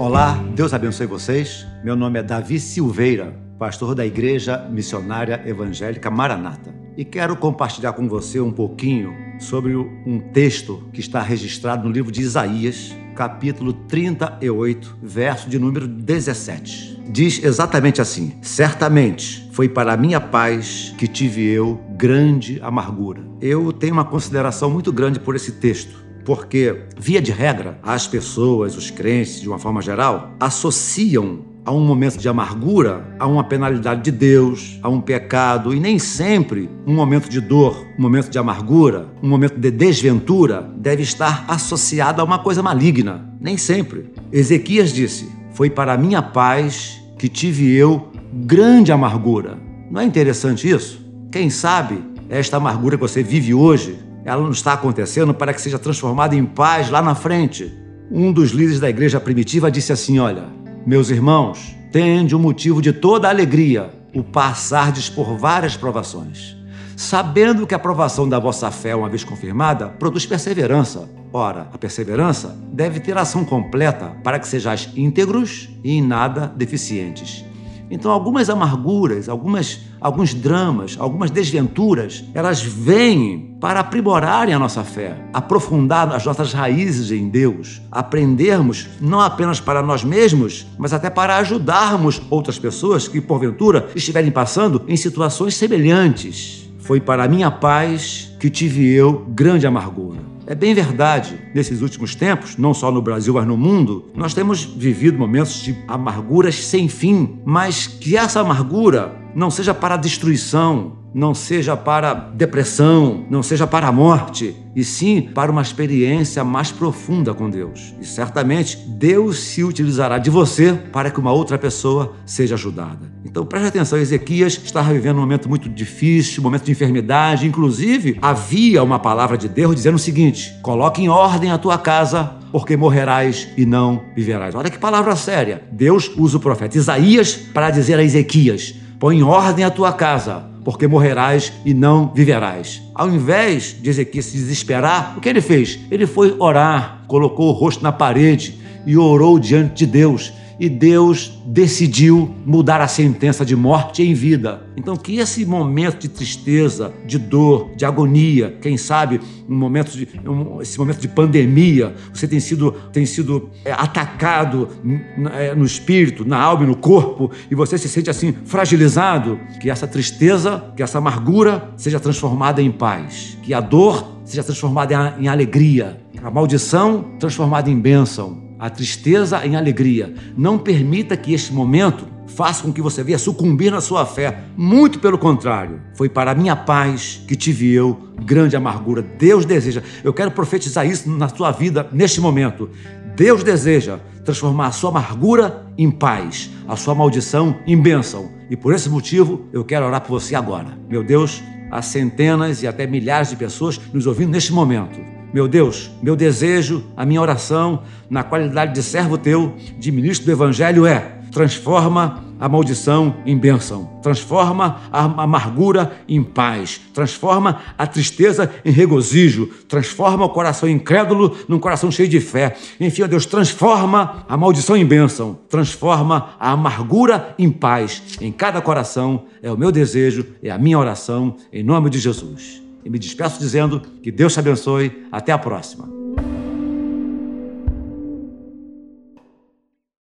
Olá, Deus abençoe vocês. Meu nome é Davi Silveira, pastor da Igreja Missionária Evangélica Maranata. E quero compartilhar com você um pouquinho sobre um texto que está registrado no livro de Isaías, capítulo 38, verso de número 17. Diz exatamente assim: Certamente foi para minha paz que tive eu grande amargura. Eu tenho uma consideração muito grande por esse texto porque, via de regra, as pessoas, os crentes, de uma forma geral, associam a um momento de amargura, a uma penalidade de Deus, a um pecado, e nem sempre um momento de dor, um momento de amargura, um momento de desventura deve estar associado a uma coisa maligna. Nem sempre. Ezequias disse: Foi para minha paz que tive eu grande amargura. Não é interessante isso? Quem sabe esta amargura que você vive hoje ela não está acontecendo para que seja transformada em paz lá na frente. Um dos líderes da igreja primitiva disse assim: Olha, meus irmãos, tende um motivo de toda alegria o passardes por várias provações, sabendo que a provação da vossa fé, uma vez confirmada, produz perseverança. Ora, a perseverança deve ter ação completa para que sejais íntegros e em nada deficientes. Então, algumas amarguras, algumas, alguns dramas, algumas desventuras, elas vêm para aprimorarem a nossa fé, aprofundar as nossas raízes em Deus, aprendermos não apenas para nós mesmos, mas até para ajudarmos outras pessoas que, porventura, estiverem passando em situações semelhantes. Foi para a minha paz que tive eu grande amargura. É bem verdade, nesses últimos tempos, não só no Brasil, mas no mundo, nós temos vivido momentos de amarguras sem fim, mas que essa amargura não seja para a destruição, não seja para depressão, não seja para a morte, e sim para uma experiência mais profunda com Deus. E certamente Deus se utilizará de você para que uma outra pessoa seja ajudada. Então preste atenção, Ezequias estava vivendo um momento muito difícil, um momento de enfermidade, inclusive havia uma palavra de Deus dizendo o seguinte: coloque em ordem a tua casa, porque morrerás e não viverás. Olha que palavra séria. Deus usa o profeta Isaías para dizer a Ezequias: põe em ordem a tua casa, porque morrerás e não viverás. Ao invés de Ezequias se desesperar, o que ele fez? Ele foi orar, colocou o rosto na parede e orou diante de Deus e Deus decidiu mudar a sentença de morte em vida. Então, que esse momento de tristeza, de dor, de agonia, quem sabe um momento de, um, esse momento de pandemia, você tem sido, tem sido é, atacado é, no espírito, na alma e no corpo, e você se sente assim fragilizado, que essa tristeza, que essa amargura seja transformada em paz, que a dor seja transformada em, alegria, a maldição transformada em bênção a tristeza em alegria. Não permita que este momento faça com que você venha sucumbir na sua fé. Muito pelo contrário. Foi para a minha paz que tive eu grande amargura. Deus deseja. Eu quero profetizar isso na sua vida neste momento. Deus deseja transformar a sua amargura em paz, a sua maldição em bênção. E por esse motivo eu quero orar por você agora. Meu Deus, há centenas e até milhares de pessoas nos ouvindo neste momento. Meu Deus, meu desejo, a minha oração, na qualidade de servo teu, de ministro do Evangelho, é: transforma a maldição em bênção, transforma a amargura em paz, transforma a tristeza em regozijo, transforma o coração incrédulo num coração cheio de fé. Enfim, ó Deus, transforma a maldição em bênção, transforma a amargura em paz. Em cada coração é o meu desejo, é a minha oração, em nome de Jesus. E me despeço dizendo que Deus te abençoe. Até a próxima.